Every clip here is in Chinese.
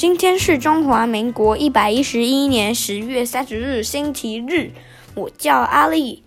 今天是中华民国一百一十一年十月三十日，星期日。我叫阿丽。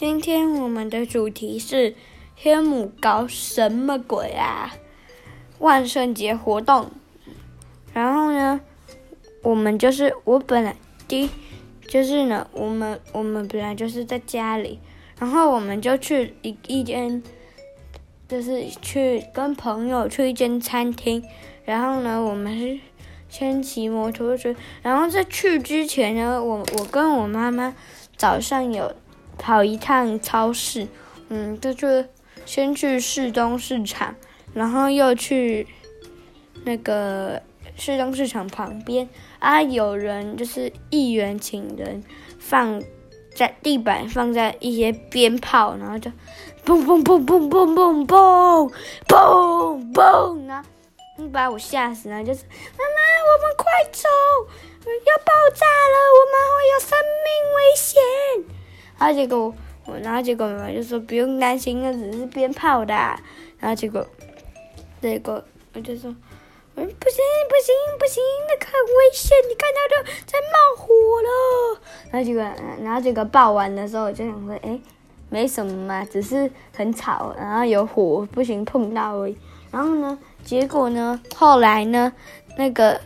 今天我们的主题是天母搞什么鬼啊？万圣节活动。然后呢，我们就是我本来第就是呢，我们我们本来就是在家里，然后我们就去一一间，就是去跟朋友去一间餐厅。然后呢，我们是先骑摩托车。然后在去之前呢，我我跟我妈妈早上有跑一趟超市，嗯，就是先去市东市场，然后又去那个市东市场旁边啊，有人就是议员请人放在地板，放在一些鞭炮，然后就嘣嘣嘣嘣嘣嘣嘣嘣嘣啊！你把我吓死了！就是妈妈，我们快走，要爆炸了，我们会有生命危险。然后结果我，然后结果妈妈就说不用担心，那只是鞭炮的。然后结果，结果我就说，嗯，不行不行不行，那个很危险，你看到就在冒火了。然后结果，然后结果爆完的时候，我就想说，哎，没什么嘛，只是很吵，然后有火，不行碰到而已。然后呢？结果呢？后来呢？那个，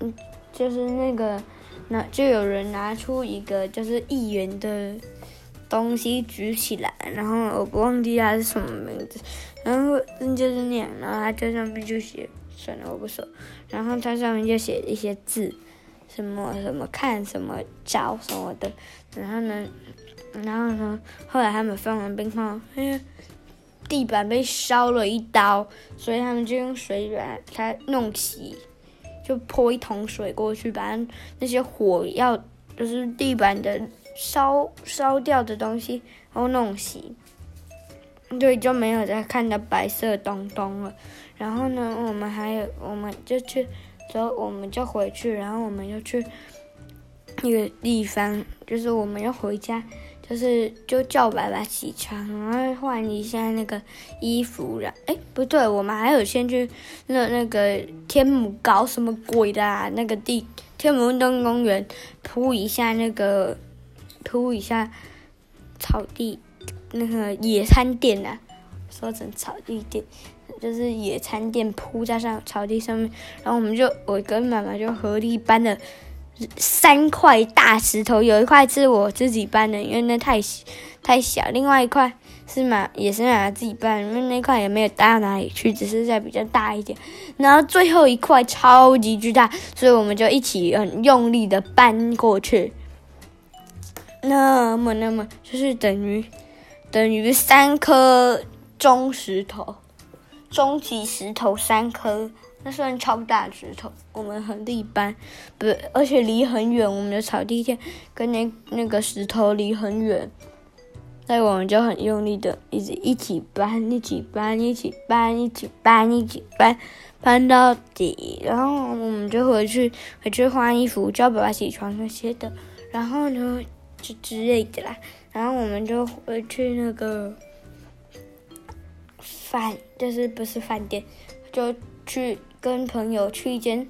嗯，就是那个，那就有人拿出一个就是一元的东西举起来，然后我不忘记他是什么名字，然后就是那样，然后他在上面就写，算了，我不说，然后他上面就写一些字，什么什么看什么招什么的，然后呢，然后呢，后来他们放完鞭炮，哎呀。地板被烧了一刀，所以他们就用水把它弄熄，就泼一桶水过去，把那些火要就是地板的烧烧掉的东西然后弄熄，对，就没有再看到白色东东了。然后呢，我们还有，我们就去，走我们就回去，然后我们又去那个地方，就是我们要回家。就是就叫爸爸起床，然后换一下那个衣服，然哎不对，我们还有先去那那个天母搞什么鬼的啊？那个地天母运动公园铺一下那个铺一下草地，那个野餐垫啊，说成草地垫，就是野餐垫铺在上草地上面，然后我们就我跟妈妈就合力搬了。三块大石头，有一块是我自己搬的，因为那太太小。另外一块是妈也是妈妈自己搬，因为那块也没有大到哪里去，只是在比较大一点。然后最后一块超级巨大，所以我们就一起很用力的搬过去。那么，那么就是等于等于三颗中石头，中级石头三颗。那算超大石头，我们很力搬，不，而且离很远。我们的草地垫跟那那个石头离很远，所以我们就很用力的一直一起搬，一起搬，一起搬，一起搬，一起搬，搬到底。然后我们就回去回去换衣服，叫爸爸起床那些的。然后呢，就之类的啦。然后我们就回去那个饭，就是不是饭店，就去。跟朋友去一间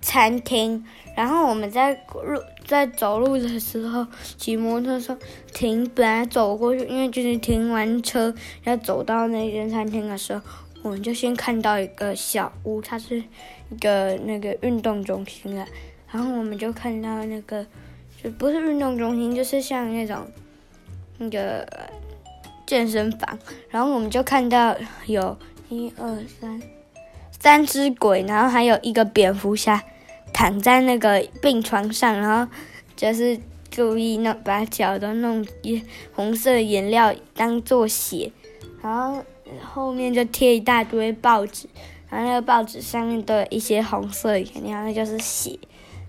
餐厅，然后我们在路在走路的时候，骑摩托车停，本来走过去，因为就是停完车要走到那间餐厅的时候，我们就先看到一个小屋，它是一个那个运动中心了，然后我们就看到那个就不是运动中心，就是像那种那个健身房，然后我们就看到有一二三。三只鬼，然后还有一个蝙蝠侠躺在那个病床上，然后就是故意弄把脚都弄一红色颜料当做血，然后后面就贴一大堆报纸，然后那个报纸上面都有一些红色颜料，那就是血。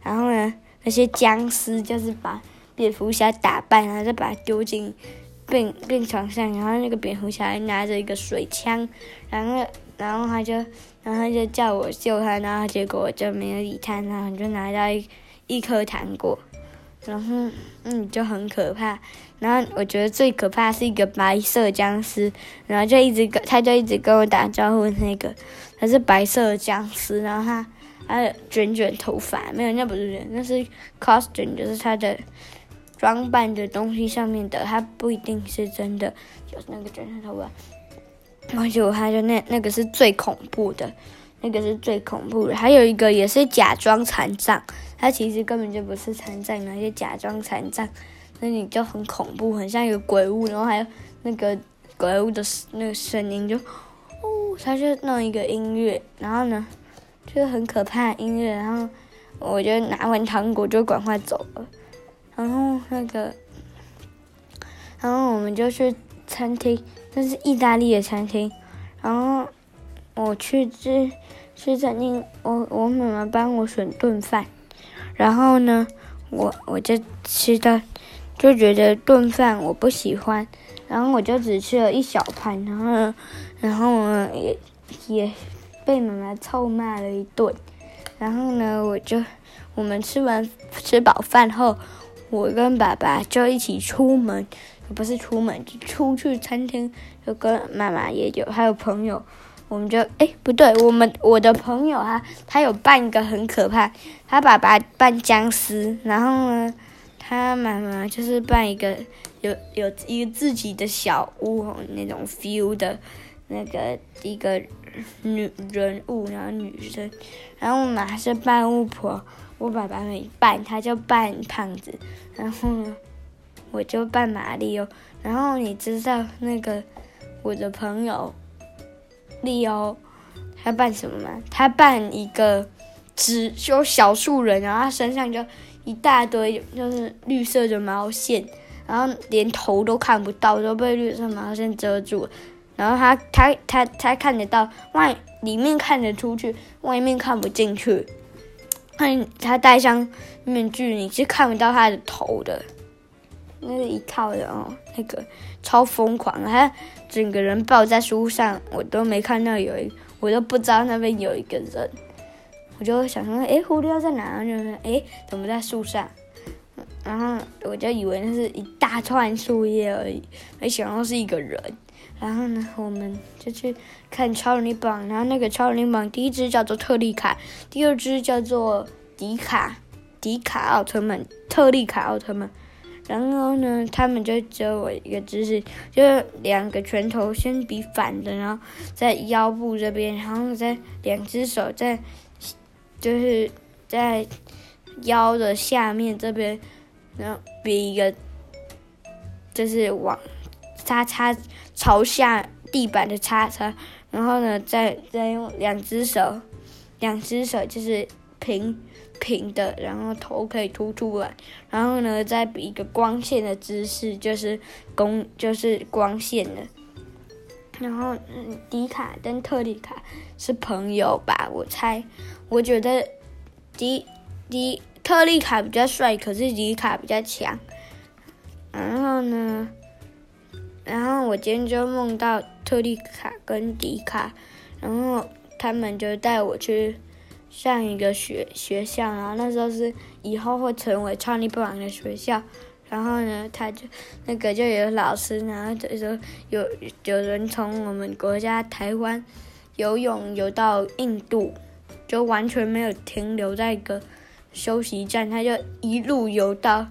然后呢，那些僵尸就是把蝙蝠侠打败，然后再把它丢进病病床上，然后那个蝙蝠侠还拿着一个水枪，然后。然后他就，然后他就叫我救他，然后结果我就没有理他，然后就拿到一一颗糖果，然后嗯就很可怕。然后我觉得最可怕是一个白色僵尸，然后就一直跟他就一直跟我打招呼，那个他是白色僵尸，然后他他卷卷头发，没有，那不是人，那是 costume，就是他的装扮的东西上面的，它不一定是真的，就是那个卷卷头发。然后就他就那那个是最恐怖的，那个是最恐怖的。还有一个也是假装残障，他其实根本就不是残障，而是假装残障。那你就很恐怖，很像一个鬼屋，然后还有那个鬼屋的那个声音就，就哦，他就弄一个音乐，然后呢，就是很可怕的音乐，然后我就拿完糖果就赶快走了，然后那个，然后我们就去餐厅，那是意大利的餐厅，然后我去吃吃餐厅，我我妈妈帮我选顿饭，然后呢，我我就吃的。就觉得顿饭我不喜欢，然后我就只吃了一小盘，然后，然后我也也被妈妈臭骂了一顿，然后呢我就我们吃完吃饱饭后，我跟爸爸就一起出门，不是出门就出去餐厅，就跟妈妈也有还有朋友，我们就哎不对，我们我的朋友啊他有扮一个很可怕，他爸爸扮僵尸，然后呢。他妈妈就是扮一个有有一个自己的小屋那种 feel 的，那个一个女人物，然后女生，然后我妈是扮巫婆，我爸爸没扮，他就扮胖子，然后呢，我就扮马里奥，然后你知道那个我的朋友利欧，他扮什么吗？他扮一个只就小树人，然后他身上就。一大堆就是绿色的毛线，然后连头都看不到，都被绿色毛线遮住。然后他他他他看得到外里面看得出去，外面看不进去。他他戴上面具，你是看不到他的头的。那是一套的哦，那个超疯狂，他整个人抱在树上，我都没看到有一，我都不知道那边有一个人。我就想说，诶，狐狸要在哪？就是，诶，怎么在树上？然后我就以为那是一大串树叶而已，没想到是一个人。然后呢，我们就去看超人力棒。然后那个超人力棒，第一只叫做特利卡，第二只叫做迪卡，迪卡奥特曼，特利卡奥特曼。然后呢，他们就教我一个姿势，就是两个拳头先比反的，然后在腰部这边，然后再两只手在。就是在腰的下面这边，然后比一个，就是往叉叉朝下地板的叉叉，然后呢，再再用两只手，两只手就是平平的，然后头可以凸出来，然后呢，再比一个光线的姿势，就是光就是光线的，然后，迪卡跟特利卡是朋友吧，我猜。我觉得迪迪特利卡比较帅，可是迪卡比较强。然后呢，然后我今天就梦到特利卡跟迪卡，然后他们就带我去上一个学学校，然后那时候是以后会成为创立不完的学校。然后呢，他就那个就有老师，然后就说有有人从我们国家台湾游泳游到印度。就完全没有停留在一个休息站，他就一路游到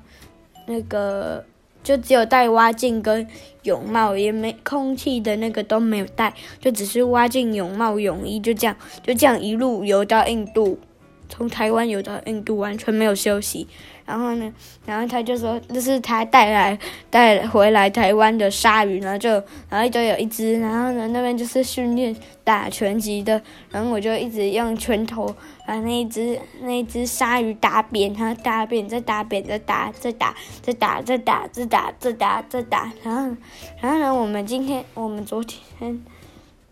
那个，就只有带蛙镜跟泳帽，也没空气的那个都没有带，就只是蛙镜、泳帽、泳衣，就这样，就这样一路游到印度，从台湾游到印度，完全没有休息。然后呢，然后他就说这是他带来带回来台湾的鲨鱼，然后就然后就有一只，然后呢那边就是训练打拳击的，然后我就一直用拳头把那一只那一只鲨鱼打扁，然后打扁再打扁再打再打再打再打再打再打再打，然后然后呢我们今天我们昨天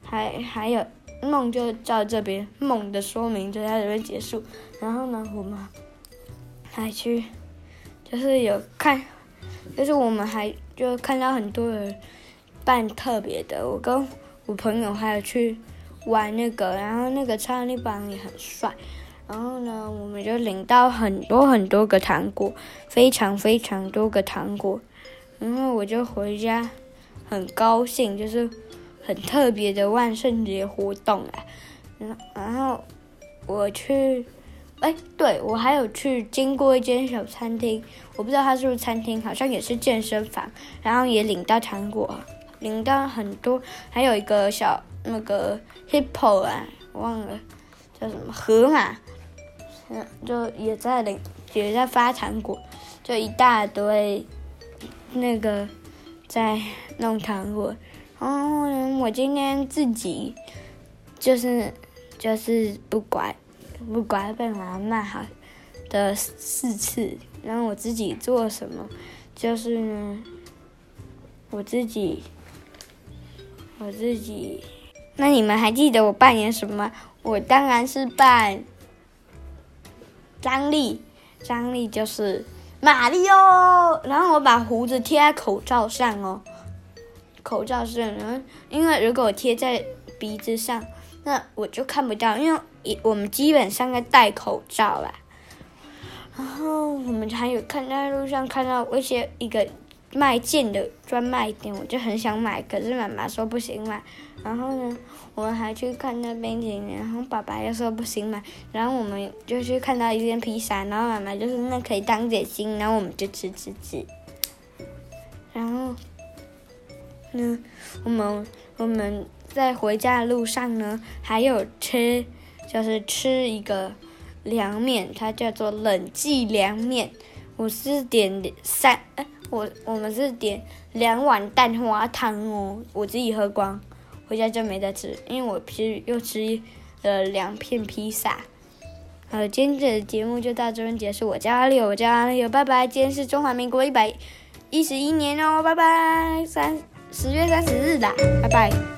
还还有梦就到这边，梦的说明就在这边结束，然后呢我们。还去，就是有看，就是我们还就看到很多人扮特别的。我跟我朋友还有去玩那个，然后那个超力棒也很帅。然后呢，我们就领到很多很多个糖果，非常非常多个糖果。然后我就回家，很高兴，就是很特别的万圣节活动啊。然然后我去，哎，对，我还有去经过一间小餐厅，我不知道它是不是餐厅，好像也是健身房。然后也领到糖果，领到很多，还有一个小那个 hippo 啊，忘了叫什么河马。嗯，就也在领，也在发糖果，就一大堆，那个在弄糖果。然后呢，我今天自己就是就是不乖，不乖被妈妈骂好的四次。然后我自己做什么？就是呢，我自己，我自己。那你们还记得我扮演什么？我当然是扮。张力，张力就是玛利欧。然后我把胡子贴在口罩上哦，口罩是。然后因为如果我贴在鼻子上，那我就看不到，因为一我们基本上在戴口罩啦。然后我们还有看在路上看到一些一个卖剑的专卖店，我就很想买，可是妈妈说不行买。然后呢，我们还去看那冰淇淋，然后爸爸又说不行买，然后我们就去看到一件披萨，然后妈妈就说那可以当点心，然后我们就吃吃吃。然后，呢，我们我们在回家的路上呢，还有吃，就是吃一个凉面，它叫做冷记凉面。我是点三，哎，我我们是点两碗蛋花汤哦，我自己喝光。回家就没得吃，因为我吃又吃了两片披萨。好，今天的节目就到这边结束。我叫阿丽，我叫阿丽，拜拜。今天是中华民国一百一十一年哦，拜拜。三十月三十日的，拜拜。